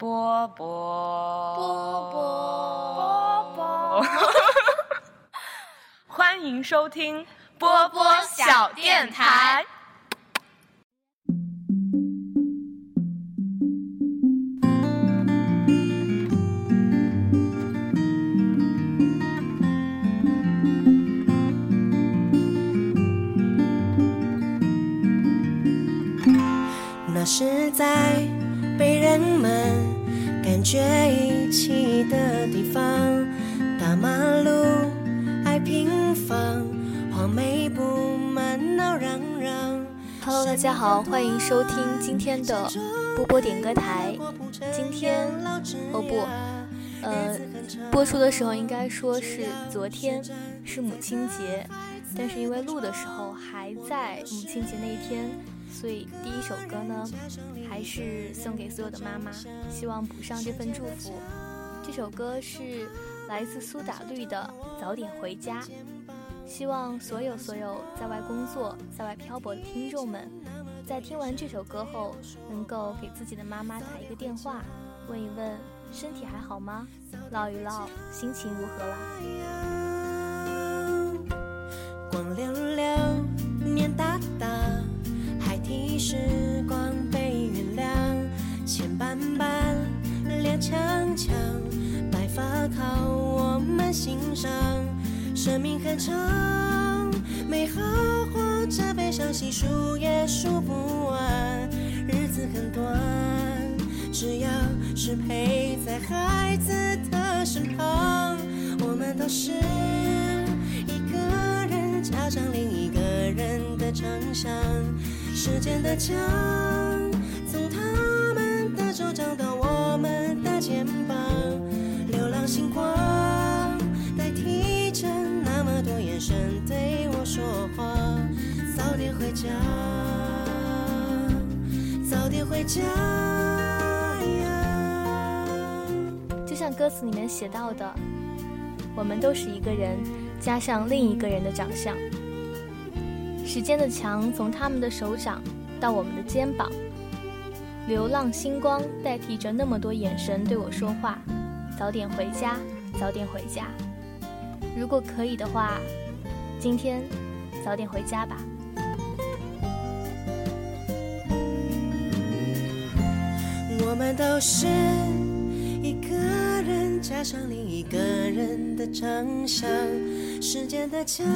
波波。波波。波，欢迎收听波波小电台。那是在被人们大家好，欢迎收听今天的波波点歌台。今天哦不，呃，播出的时候应该说是昨天，是母亲节，但是因为录的时候还在母亲节那一天，所以第一首歌呢，还是送给所有的妈妈，希望补上这份祝福。这首歌是来自苏打绿的《早点回家》。希望所有所有在外工作、在外漂泊的听众们，在听完这首歌后，能够给自己的妈妈打一个电话，问一问身体还好吗？唠一唠心情如何啦？光溜溜，面大大，孩提时光被原谅，钱斑斑，脸强强，白发靠我们欣赏。生命很长，美好或者悲伤，细数也数不完。日子很短，只要是陪在孩子的身旁，我们都是一个人加上另一个人的长相。时间的墙，从他们的手掌到我们的肩膀，流浪星光回家，早点回家。就像歌词里面写到的，我们都是一个人加上另一个人的长相。时间的墙从他们的手掌到我们的肩膀，流浪星光代替着那么多眼神对我说话。早点回家，早点回家。如果可以的话，今天早点回家吧。我们都是一个人加上另一个人的长相，时间的墙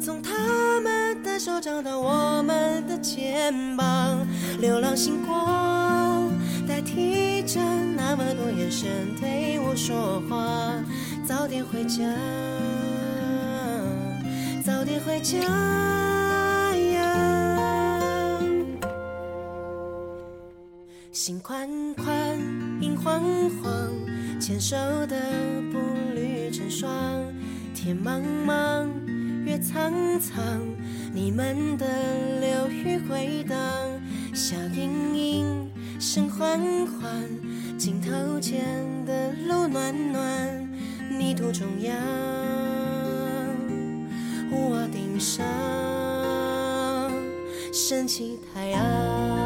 从他们的手掌到我们的肩膀，流浪星光代替着那么多眼神对我说话。早点回家，早点回家心宽宽，影晃晃，牵手的步履成双。天茫茫，月苍苍，你们的流语回荡。笑盈盈，声缓缓，镜头前的路暖暖，泥土中央，屋瓦顶上升起太阳。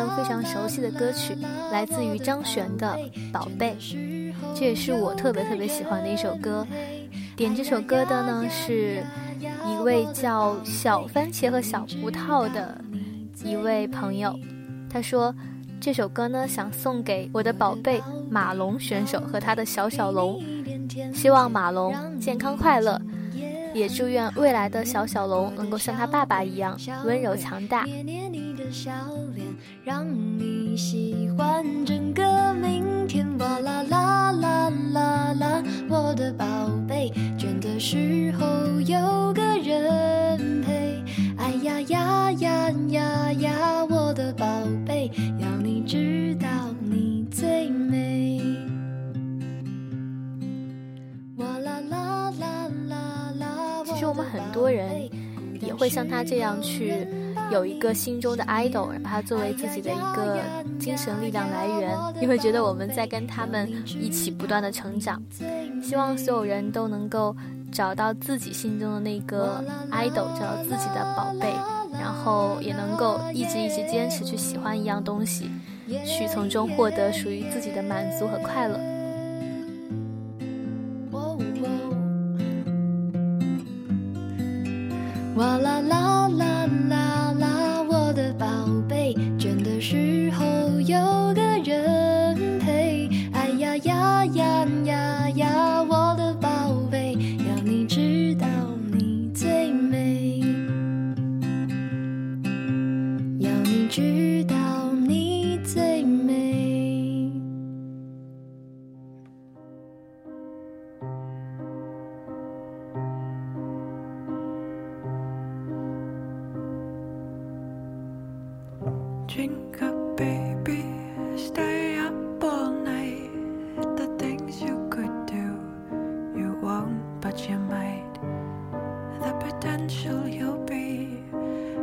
都非常熟悉的歌曲，来自于张悬的《宝贝》，这也是我特别特别喜欢的一首歌。点这首歌的呢是一位叫小番茄和小葡萄的一位朋友，他说这首歌呢想送给我的宝贝马龙选手和他的小小龙，希望马龙健康快乐。也祝愿未来的小小龙能够像他爸爸一样温柔强大。笑脸，让你喜欢整个明天。哇啦啦啦啦啦，我的宝贝，倦的时候有个人陪。哎呀呀呀呀呀，我的宝贝，要你知道你最美。哇啦啦啦啦啦，其实我们很多人也会像他这样去有一个心中的 idol，把他作为自己的一个精神力量来源。你会觉得我们在跟他们一起不断的成长。希望所有人都能够找到自己心中的那个 idol，找到自己的宝贝，然后也能够一直一直坚持去喜欢一样东西，去从中获得属于自己的满足和快乐。哇啦啦 but you might. The potential you'll be,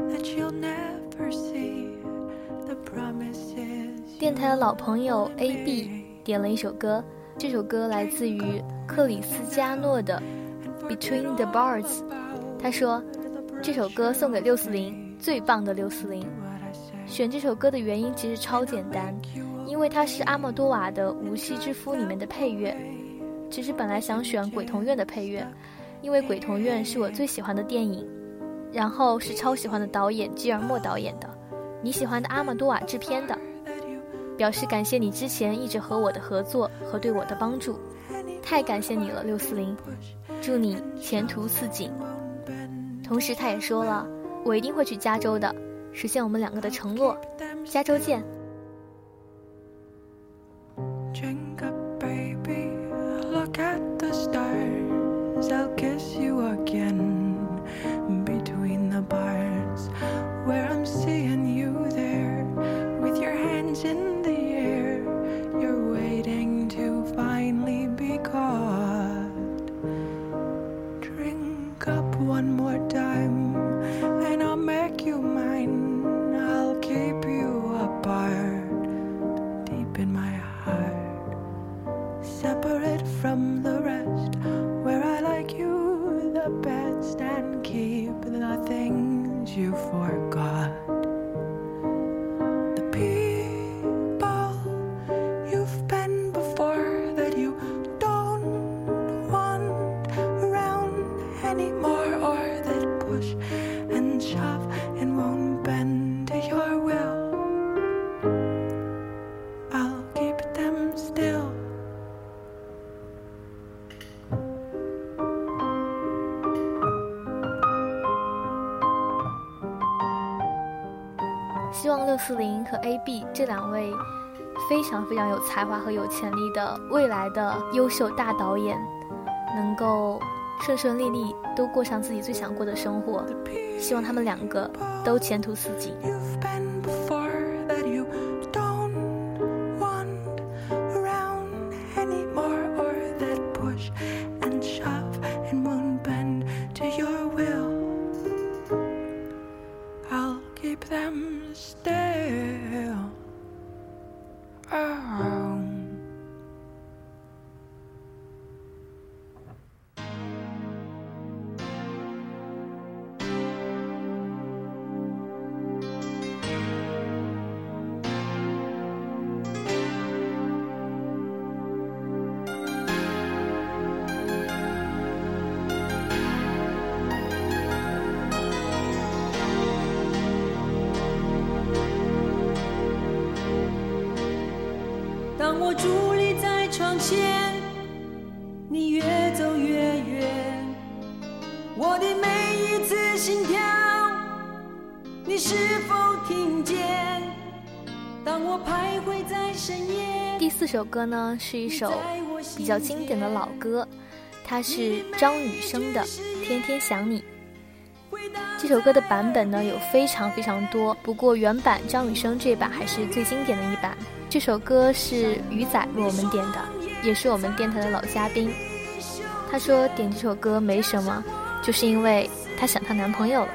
that you'll never see. The promises. 电台的老朋友 A B 点了一首歌，这首歌来自于克里斯加诺的《Between the Bars》。他说，这首歌送给六四零，最棒的六四零。选这首歌的原因其实超简单，因为它是阿莫多瓦的《无锡之夫》里面的配乐。其实本来想选《鬼同院》的配乐，因为《鬼同院》是我最喜欢的电影，然后是超喜欢的导演基尔莫导演的，你喜欢的阿玛多瓦制片的。表示感谢你之前一直和我的合作和对我的帮助，太感谢你了，六四零，祝你前途似锦。同时，他也说了，我一定会去加州的，实现我们两个的承诺。加州见。And keep the things you forgot. 希望六四零和 A B 这两位非常非常有才华和有潜力的未来的优秀大导演，能够顺顺利利都过上自己最想过的生活。希望他们两个都前途似锦。当我伫立在窗前，你越走越远，我我的每一次心跳，你是否听见？当我徘徊在深夜。第四首歌呢，是一首比较经典的老歌，它是张雨生的《天天想你》。这首歌的版本呢有非常非常多，不过原版张雨生这版还是最经典的一版。这首歌是鱼仔为我们点的，也是我们电台的老嘉宾。他说点这首歌没什么，就是因为他想她男朋友了。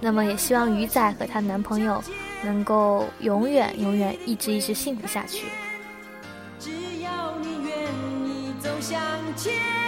那么也希望鱼仔和她男朋友能够永远永远一直一直幸福下去。只要你愿意走向前。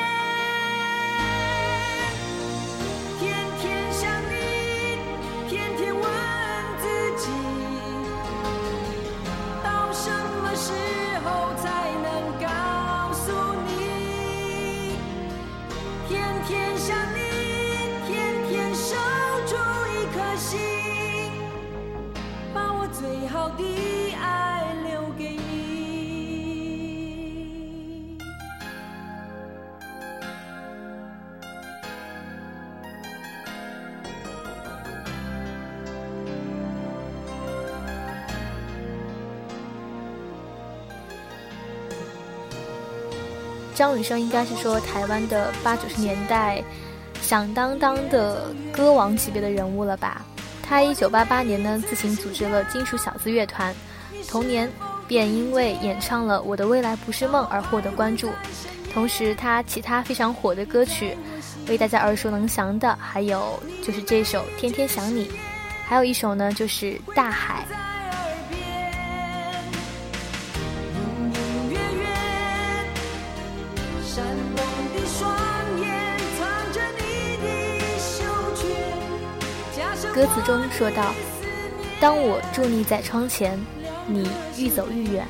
张雨生应该是说台湾的八九十年代响当当的歌王级别的人物了吧？他一九八八年呢自行组织了金属小子乐团，同年便因为演唱了《我的未来不是梦》而获得关注。同时，他其他非常火的歌曲，为大家耳熟能详的还有就是这首《天天想你》，还有一首呢就是《大海》。歌词中说道：“当我伫立在窗前，你愈走愈远。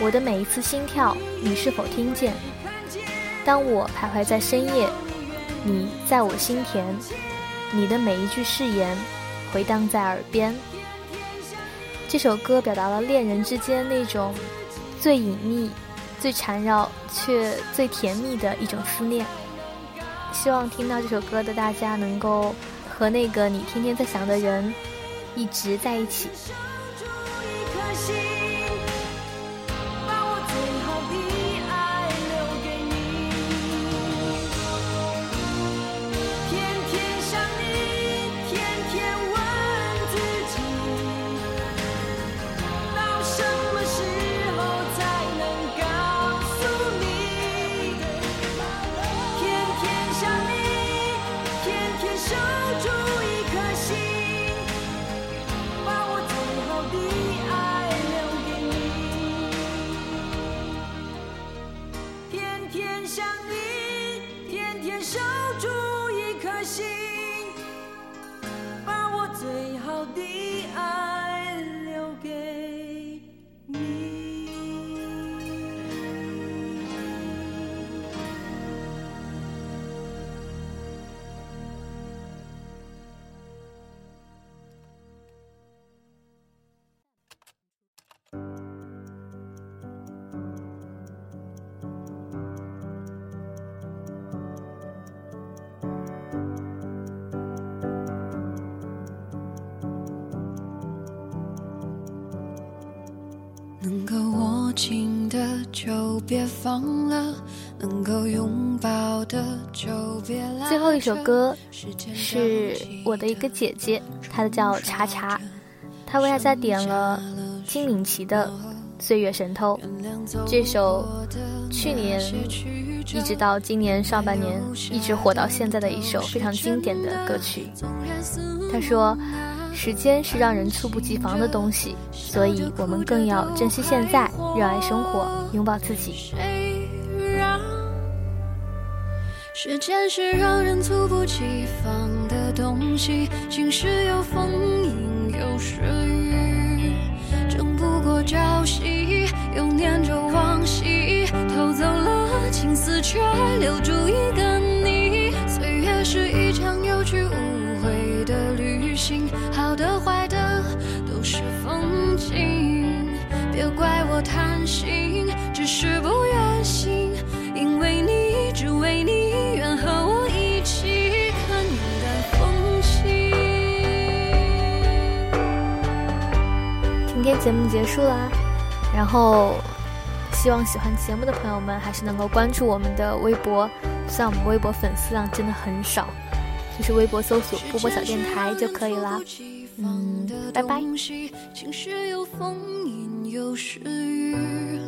我的每一次心跳，你是否听见？当我徘徊在深夜，你在我心田。你的每一句誓言，回荡在耳边。”这首歌表达了恋人之间那种最隐秘、最缠绕却最甜蜜的一种思念。希望听到这首歌的大家能够。和那个你天天在想的人一直在一起。就别放了，能够拥抱的就别最后一首歌是我的一个姐姐，她的叫茶茶，她为大家点了金敏琪的《岁月神偷》这首，去年一直到今年上半年一直火到现在的一首非常经典的歌曲。她说。时间是让人猝不及防的东西，所以我们更要珍惜现在，热爱生活，拥抱自己。时间是让人猝不及防的东西，晴时有风，阴有时雨，争不过朝夕，又念着往昔，偷走了青丝，却留住一个节目结束啦。然后，希望喜欢节目的朋友们还是能够关注我们的微博，虽然我们微博粉丝量真的很少，就是微博搜索“波波小电台”就可以啦。嗯，拜拜。晴时有风，阴有时雨，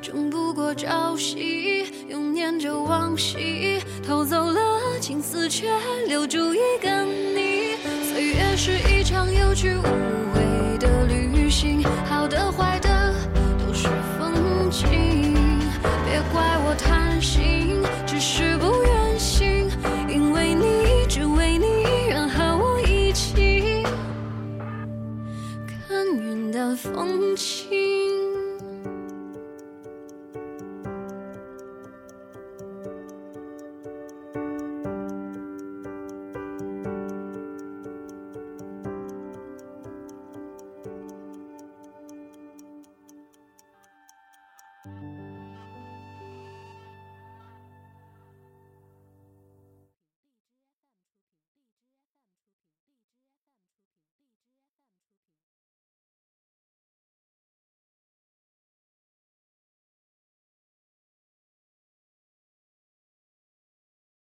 争不过朝夕，又念着往昔，偷走了青丝，却留住一个你。岁月是一场有去无回。心，好的坏的都是风景，别怪我贪心，只是不愿醒，因为你，只为你愿和我一起看云淡风轻。